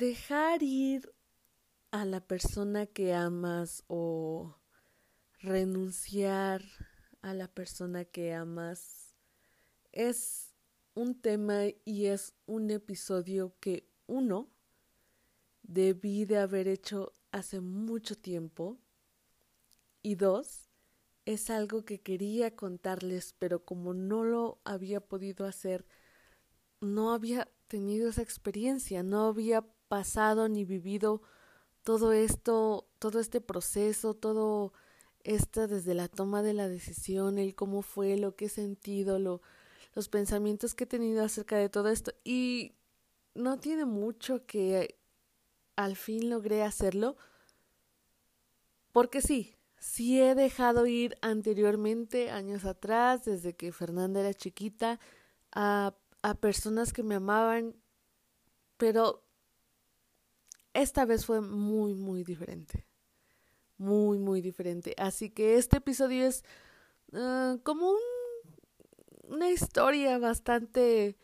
dejar ir a la persona que amas o renunciar a la persona que amas es un tema y es un episodio que uno debí de haber hecho hace mucho tiempo y dos es algo que quería contarles pero como no lo había podido hacer no había tenido esa experiencia no había pasado ni vivido todo esto todo este proceso todo esta desde la toma de la decisión, el cómo fue, lo que he sentido, lo, los pensamientos que he tenido acerca de todo esto. Y no tiene mucho que al fin logré hacerlo, porque sí, sí he dejado ir anteriormente, años atrás, desde que Fernanda era chiquita, a, a personas que me amaban, pero esta vez fue muy, muy diferente muy, muy diferente. Así que este episodio es uh, como un, una historia bastante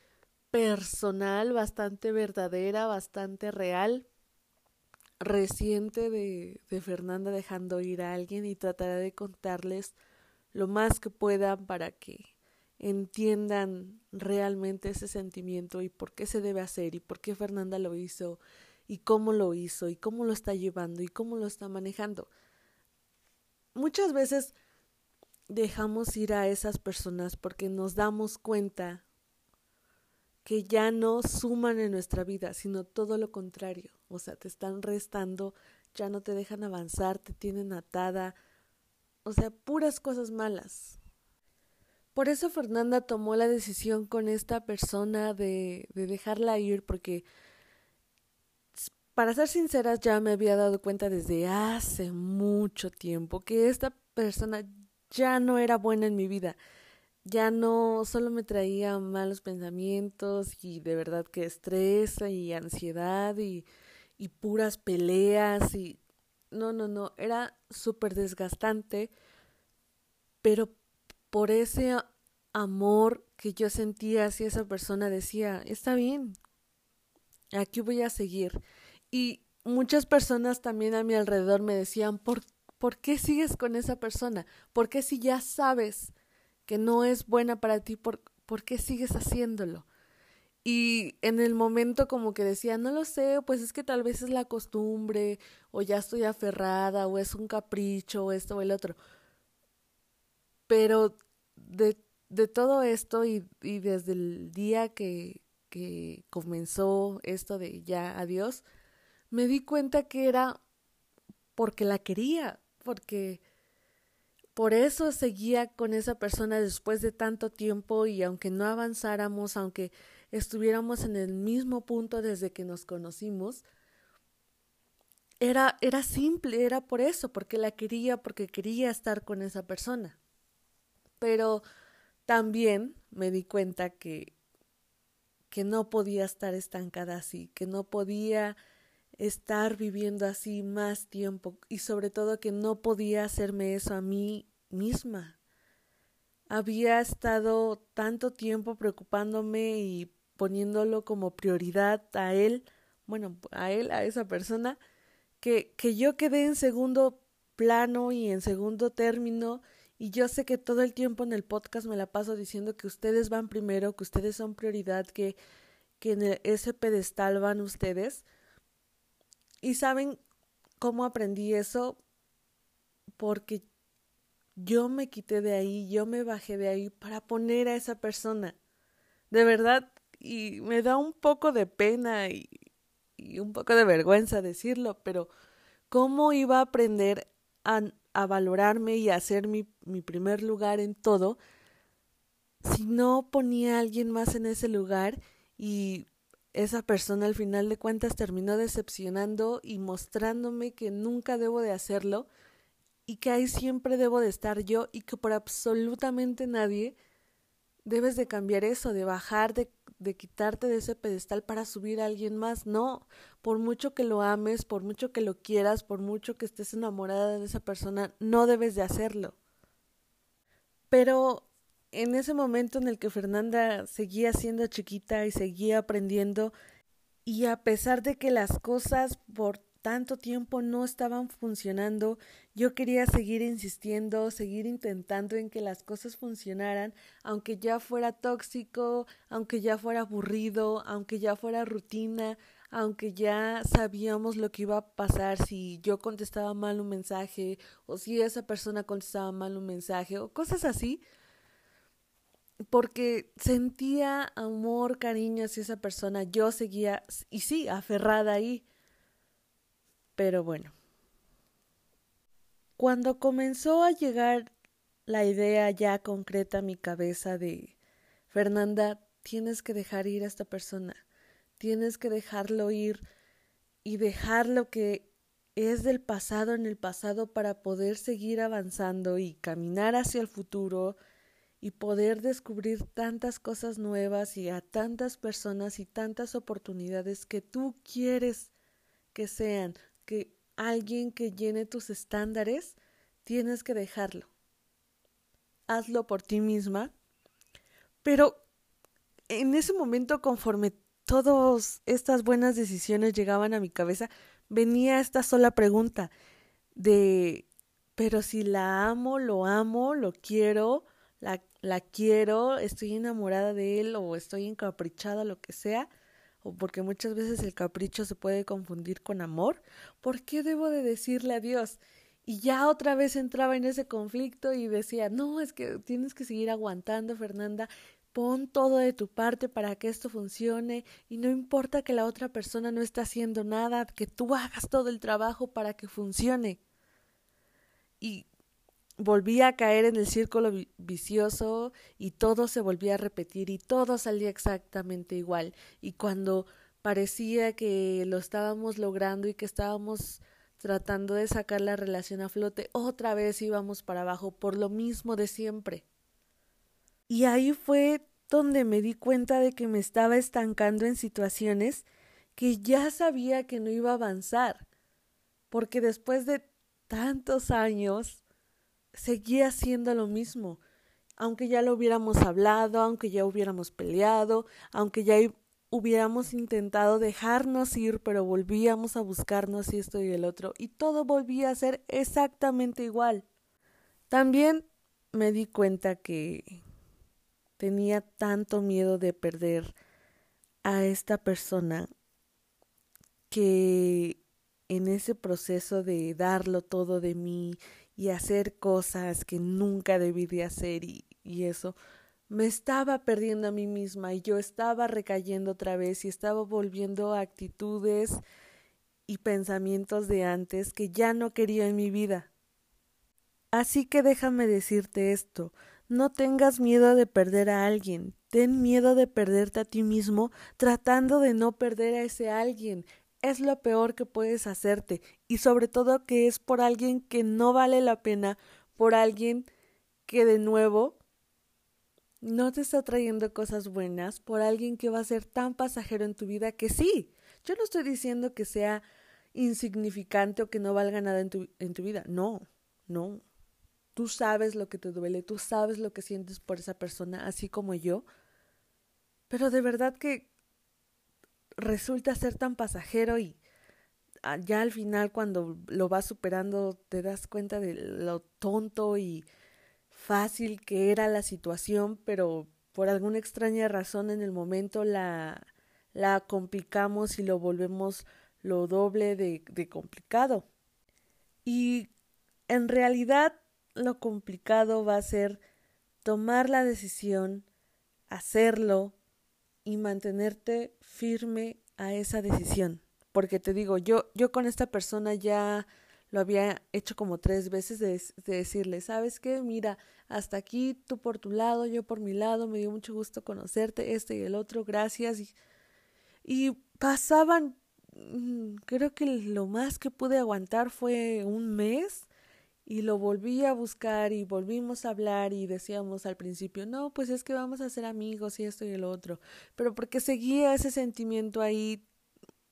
personal, bastante verdadera, bastante real, reciente de, de Fernanda dejando ir a alguien y trataré de contarles lo más que puedan para que entiendan realmente ese sentimiento y por qué se debe hacer y por qué Fernanda lo hizo y cómo lo hizo y cómo lo está llevando y cómo lo está manejando muchas veces dejamos ir a esas personas porque nos damos cuenta que ya no suman en nuestra vida, sino todo lo contrario. O sea, te están restando, ya no te dejan avanzar, te tienen atada. O sea, puras cosas malas. Por eso Fernanda tomó la decisión con esta persona de, de dejarla ir porque para ser sinceras, ya me había dado cuenta desde hace mucho tiempo que esta persona ya no era buena en mi vida. Ya no solo me traía malos pensamientos y de verdad que estrés y ansiedad y, puras peleas y no, no, no, era súper desgastante, pero por ese amor que yo sentía hacia esa persona decía, está bien, aquí voy a seguir. Y muchas personas también a mi alrededor me decían, ¿por, ¿por qué sigues con esa persona? ¿Por qué si ya sabes que no es buena para ti, por, ¿por qué sigues haciéndolo? Y en el momento como que decía, no lo sé, pues es que tal vez es la costumbre, o ya estoy aferrada, o es un capricho, o esto o el otro. Pero de, de todo esto y, y desde el día que, que comenzó esto de ya adiós, me di cuenta que era porque la quería, porque por eso seguía con esa persona después de tanto tiempo y aunque no avanzáramos, aunque estuviéramos en el mismo punto desde que nos conocimos, era, era simple, era por eso, porque la quería, porque quería estar con esa persona. Pero también me di cuenta que, que no podía estar estancada así, que no podía estar viviendo así más tiempo y sobre todo que no podía hacerme eso a mí misma. Había estado tanto tiempo preocupándome y poniéndolo como prioridad a él, bueno, a él, a esa persona, que, que yo quedé en segundo plano y en segundo término y yo sé que todo el tiempo en el podcast me la paso diciendo que ustedes van primero, que ustedes son prioridad, que, que en ese pedestal van ustedes, y saben cómo aprendí eso porque yo me quité de ahí, yo me bajé de ahí para poner a esa persona. De verdad, y me da un poco de pena y, un poco de vergüenza decirlo, pero ¿cómo iba a aprender a, a valorarme y a hacer mi, mi primer lugar en todo si no ponía a alguien más en ese lugar y esa persona al final de cuentas terminó decepcionando y mostrándome que nunca debo de hacerlo y que ahí siempre debo de estar yo y que por absolutamente nadie debes de cambiar eso, de bajar, de, de quitarte de ese pedestal para subir a alguien más. No, por mucho que lo ames, por mucho que lo quieras, por mucho que estés enamorada de esa persona, no debes de hacerlo. Pero en ese momento en el que Fernanda seguía siendo chiquita y seguía aprendiendo, Y a pesar de que las cosas por tanto tiempo no estaban funcionando, yo quería seguir insistiendo, seguir intentando en que las cosas funcionaran, aunque ya fuera tóxico, aunque ya fuera aburrido, aunque ya fuera rutina, aunque ya sabíamos lo que iba a pasar si yo contestaba mal un mensaje o si esa persona contestaba mal un mensaje o cosas así, porque sentía amor, cariño hacia esa persona, yo seguía, y sí, aferrada ahí pero bueno. Cuando comenzó a llegar la idea ya concreta a mi cabeza de Fernanda, tienes que dejar ir a esta persona, tienes que dejarlo ir y dejar lo que es del pasado en el pasado para poder seguir avanzando y caminar hacia el futuro y poder descubrir tantas cosas nuevas y a tantas personas y tantas oportunidades que tú quieres que sean que alguien que llene tus estándares, tienes que dejarlo. Hazlo por ti misma. Pero en ese momento, conforme todas estas buenas decisiones llegaban a mi cabeza, venía esta sola pregunta de, pero si la amo, lo amo, lo quiero, la, la quiero, estoy enamorada de él o estoy encaprichada, lo que sea, porque muchas veces el capricho se puede confundir con amor, ¿por qué debo de decirle adiós? Y ya otra vez entraba en ese conflicto y decía, no, es que tienes que seguir aguantando, Fernanda, pon todo de tu parte para que esto funcione y no importa que la otra persona no esté haciendo nada, que tú hagas todo el trabajo para que funcione. Y volvía a caer en el círculo vicioso y todo se volvía a repetir y todo salía exactamente igual. Y cuando parecía que lo estábamos logrando y que estábamos tratando de sacar la relación a flote, otra vez íbamos para abajo por lo mismo de siempre. Y ahí fue donde me di cuenta de que me estaba estancando en situaciones que ya sabía que no iba a avanzar, porque después de tantos años seguía siendo lo mismo, aunque ya lo hubiéramos hablado, aunque ya hubiéramos peleado, aunque ya hubiéramos intentado dejarnos ir, pero volvíamos a buscarnos esto y el otro, y todo volvía a ser exactamente igual. También me di cuenta que tenía tanto miedo de perder a esta persona que en ese proceso de darlo todo de mí y hacer cosas que nunca debí de hacer y, eso, me estaba perdiendo a mí misma y yo estaba recayendo otra vez y estaba volviendo a actitudes y pensamientos de antes que ya no quería en mi vida. Así que déjame decirte esto, no tengas miedo de perder a alguien, ten miedo de perderte a ti mismo tratando de no perder a ese alguien es lo peor que puedes hacerte y sobre todo que es por alguien que no vale la pena, por alguien que de nuevo no te está trayendo cosas buenas, por alguien que va a ser tan pasajero en tu vida que sí, yo no estoy diciendo que sea insignificante o que no valga nada en tu, en tu vida, no, no. Tú sabes lo que te duele, tú sabes lo que sientes por esa persona, así como yo, pero de verdad que resulta ser tan pasajero y ah, ya al final cuando lo vas superando te das cuenta de lo tonto y fácil que era la situación, pero por alguna extraña razón en el momento la, la complicamos y lo volvemos lo doble de, de complicado. Y en realidad lo complicado va a ser tomar la decisión, hacerlo, y mantenerte firme a esa decisión. Porque te digo, yo, yo con esta persona ya lo había hecho como tres veces de, decirle, ¿sabes qué? Mira, hasta aquí tú por tu lado, yo por mi lado, me dio mucho gusto conocerte, este y el otro, gracias. Y, y pasaban, mm, creo que lo más que pude aguantar fue un mes y lo volví a buscar y volvimos a hablar y decíamos al principio, no, pues es que vamos a ser amigos y esto y el otro, pero porque seguía ese sentimiento ahí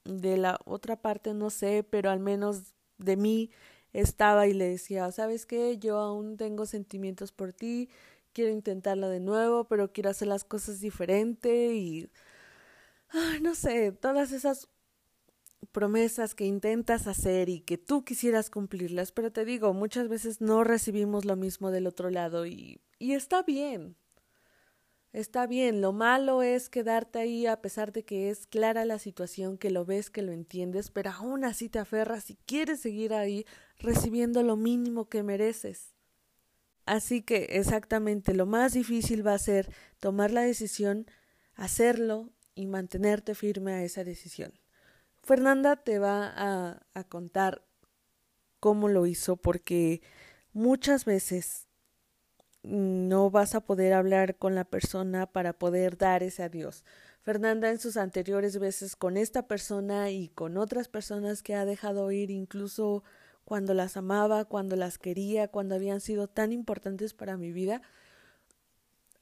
de la otra parte, no sé, pero al menos de mí estaba y le decía, ¿sabes qué? Yo aún tengo sentimientos por ti, quiero intentarlo de nuevo, pero quiero hacer las cosas diferente y... no sé, todas esas promesas que intentas hacer y que tú quisieras cumplirlas, pero te digo, muchas veces no recibimos lo mismo del otro lado y, y está bien. Está bien, lo malo es quedarte ahí a pesar de que es clara la situación, que lo ves, que lo entiendes, pero aún así te aferras y quieres seguir ahí recibiendo lo mínimo que mereces. Así que exactamente lo más difícil va a ser tomar la decisión, hacerlo y mantenerte firme a esa decisión. Fernanda te va a, a contar cómo lo hizo porque muchas veces no vas a poder hablar con la persona para poder dar ese adiós. Fernanda en sus anteriores veces con esta persona y con otras personas que ha dejado ir incluso cuando las amaba, cuando las quería, cuando habían sido tan importantes para mi vida,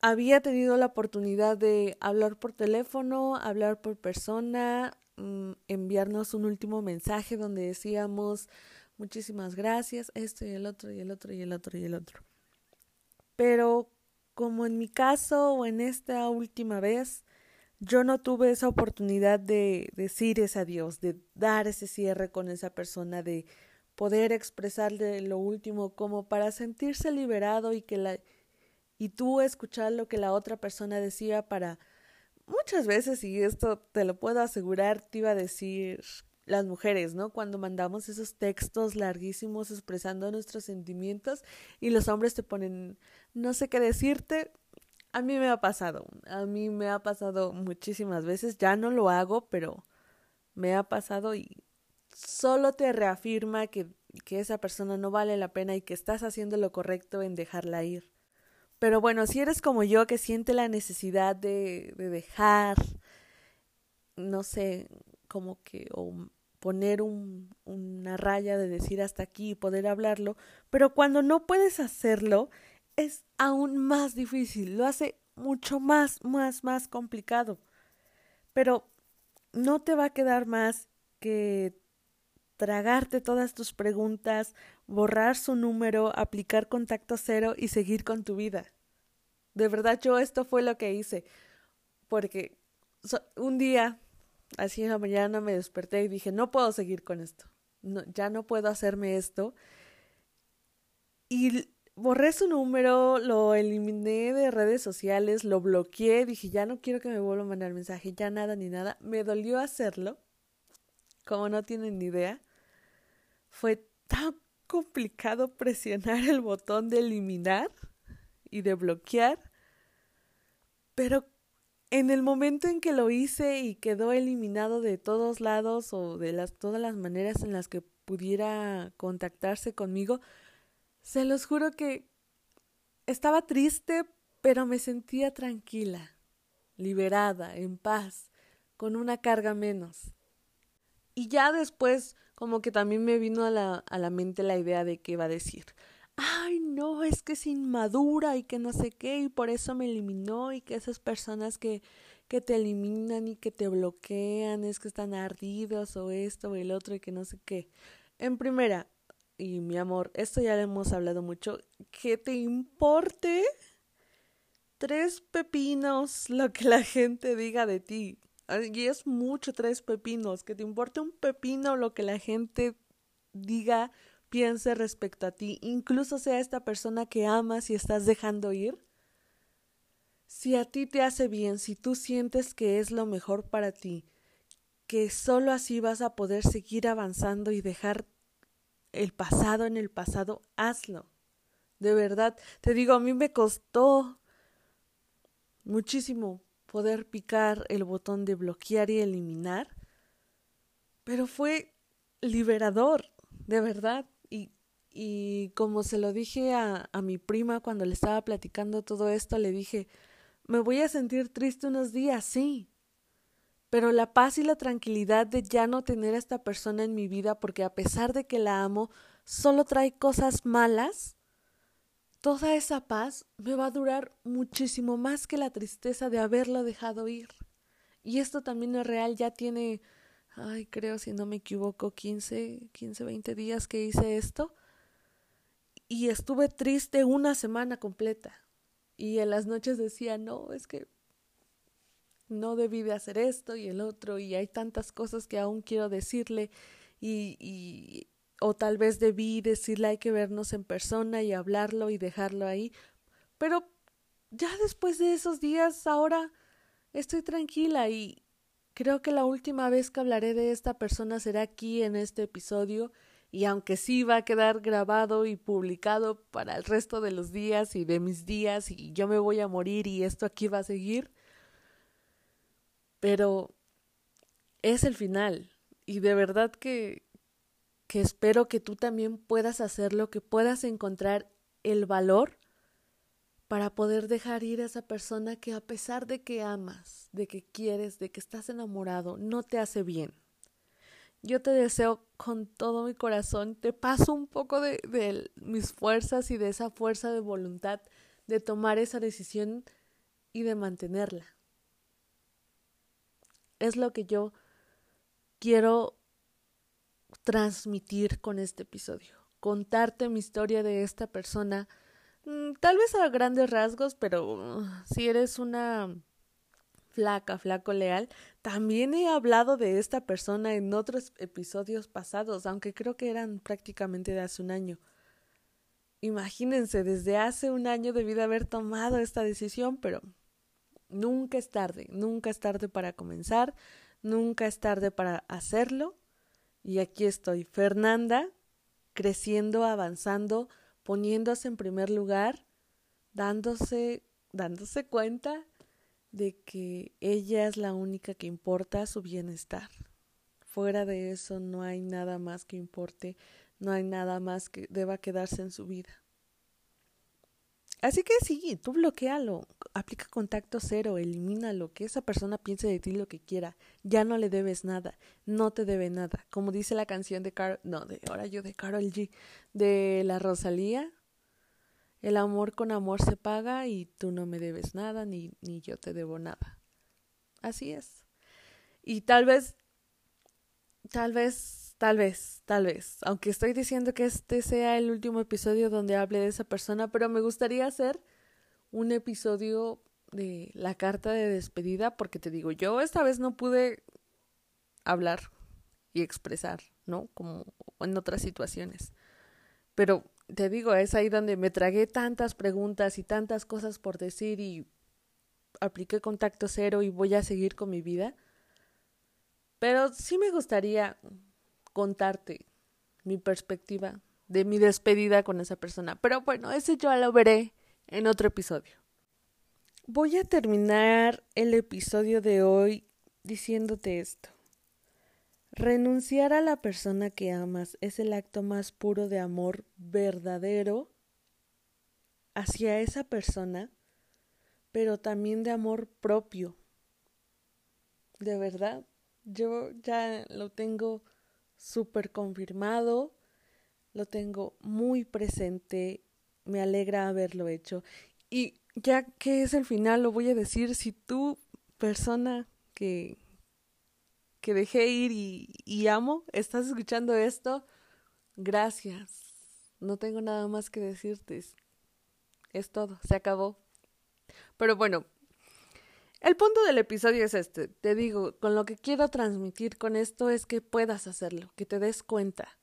había tenido la oportunidad de hablar por teléfono, hablar por persona, mm, enviarnos un último mensaje donde decíamos muchísimas gracias, esto y el otro y el otro y el otro y el otro. Pero como en mi caso o en esta última vez, yo no tuve esa oportunidad de decir ese adiós, de dar ese cierre con esa persona, de poder expresarle lo último como para sentirse liberado y que la y tú escuchar lo que la otra persona decía para muchas veces y esto te lo puedo asegurar te iba a decir las mujeres, ¿no? Cuando mandamos esos textos larguísimos expresando nuestros sentimientos y los hombres te ponen no sé qué decirte. A mí me ha pasado, a mí me ha pasado muchísimas veces, ya no lo hago, pero me ha pasado y solo te reafirma que, que esa persona no vale la pena y que estás haciendo lo correcto en dejarla ir. Pero bueno, si eres como yo que siente la necesidad de, de dejar, no sé, como que, o poner un, una raya de decir hasta aquí y poder hablarlo, pero cuando no puedes hacerlo, es aún más difícil, lo hace mucho más, más, más complicado. Pero no te va a quedar más que tragarte todas tus preguntas, borrar su número, aplicar contacto cero y seguir con tu vida. De verdad yo esto fue lo que hice, porque un día así en la mañana me desperté y dije, no puedo seguir con esto, ya no puedo hacerme esto. Y borré su número, lo eliminé de redes sociales, lo bloqueé, dije, ya no quiero que me vuelva a mandar mensaje, ya nada ni nada. Me dolió hacerlo, como no tienen ni idea. Fue tan complicado presionar el botón de eliminar y de bloquear, pero en el momento en que lo hice y quedó eliminado de todos lados o de las todas las maneras en las que pudiera contactarse conmigo, se los juro que estaba triste, pero me sentía tranquila, liberada, en paz, con una carga menos. Y ya después como que también me vino a la, a la mente la idea de que iba a decir, ay, no, es que es inmadura y que no sé qué, y por eso me eliminó, y que esas personas que, que te eliminan y que te bloquean es que están ardidos o esto o el otro y que no sé qué. En primera, y mi amor, esto ya le hemos hablado mucho, que te importe tres pepinos lo que la gente diga de ti. Y es mucho tres pepinos, que te importe un pepino lo que la gente diga piense respecto a ti, incluso sea esta persona que amas y estás dejando ir? Si a ti te hace bien, si tú sientes que es lo mejor para ti, que solo así vas a poder seguir avanzando y dejar el pasado en el pasado, hazlo. De verdad, te digo, a mí me costó muchísimo poder picar el botón de bloquear y eliminar, pero fue liberador, de verdad. Y como se lo dije a, a mi prima cuando le estaba platicando todo esto, le dije, me voy a sentir triste unos días, sí, pero la paz y la tranquilidad de ya no tener a esta persona en mi vida porque a pesar de que la amo, solo trae cosas malas, toda esa paz me va a durar muchísimo más que la tristeza de haberlo dejado ir. Y esto también es real, ya tiene, ay, creo si no me equivoco, 15, 15, 20 días que hice esto y estuve triste una semana completa. Y en las noches decía, no, es que no debí de hacer esto y el otro y hay tantas cosas que aún quiero decirle y, y o tal vez debí decirle hay que vernos en persona y hablarlo y dejarlo ahí, pero ya después de esos días ahora estoy tranquila y creo que la última vez que hablaré de esta persona será aquí en este episodio y aunque sí va a quedar grabado y publicado para el resto de los días y de mis días y yo me voy a morir y esto aquí va a seguir, pero es el final y de verdad que que espero que tú también puedas hacerlo, que puedas encontrar el valor para poder dejar ir a esa persona que a pesar de que amas, de que quieres, de que estás enamorado, no te hace bien. Yo te deseo con todo mi corazón, te paso un poco de, de mis fuerzas y de esa fuerza de voluntad de tomar esa decisión y de mantenerla. Es lo que yo quiero transmitir con este episodio, contarte mi historia de esta persona, mm, tal vez a grandes rasgos, pero uh, si eres una flaca, flaco leal, también he hablado de esta persona en otros episodios pasados, aunque creo que eran prácticamente de hace un año. Imagínense, desde hace un año debí de haber tomado esta decisión, pero nunca es tarde, nunca es tarde para comenzar, nunca es tarde para hacerlo y aquí estoy, Fernanda, creciendo, avanzando, poniéndose en primer lugar, dándose, dándose cuenta de que ella es la única que importa su bienestar. Fuera de eso no hay nada más que importe, no hay nada más que deba quedarse en su vida. Así que sí, tú bloquealo, aplica contacto cero, elimínalo, que esa persona piense de ti lo que quiera, ya no le debes nada, no te debe nada. Como dice la canción de Carol, no, de ahora yo de Carol G, de la Rosalía, el amor con amor se paga y tú no me debes nada, ni, ni yo te debo nada. Así es. Y tal vez, tal vez Tal vez, tal vez. Aunque estoy diciendo que este sea el último episodio donde hable de esa persona, pero me gustaría hacer un episodio de la carta de despedida, porque te digo, yo esta vez no pude hablar y expresar, ¿no? Como en otras situaciones. Pero te digo, es ahí donde me tragué tantas preguntas y tantas cosas por decir y apliqué contacto cero y voy a seguir con mi vida. Pero sí me gustaría contarte mi perspectiva de mi despedida con esa persona. Pero bueno, ese yo lo veré en otro episodio. Voy a terminar el episodio de hoy diciéndote esto. Renunciar a la persona que amas es el acto más puro de amor verdadero hacia esa persona, pero también de amor propio. De verdad, yo ya lo tengo súper confirmado, lo tengo muy presente, me alegra haberlo hecho. Y ya que es el final, lo voy a decir, si tú, persona que, que dejé ir y, y amo, estás escuchando esto, gracias. No tengo nada más que decirte. Es todo, se acabó. Pero bueno, el punto del episodio es este. Te digo, con lo que quiero transmitir con esto es que puedas hacerlo, que te des cuenta,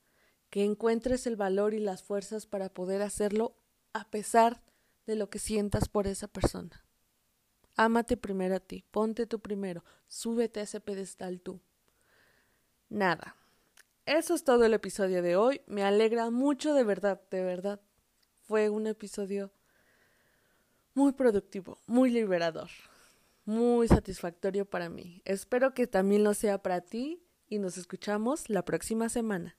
que encuentres el valor y las fuerzas para poder hacerlo a pesar de lo que sientas por esa persona. Ámate primero a ti, ponte tú primero, súbete a ese pedestal tú. Nada. Eso es todo el episodio de hoy. Me alegra mucho de verdad, de verdad. Fue un episodio muy productivo, muy liberador muy satisfactorio para mí. Espero que también lo sea para ti y nos escuchamos la próxima semana.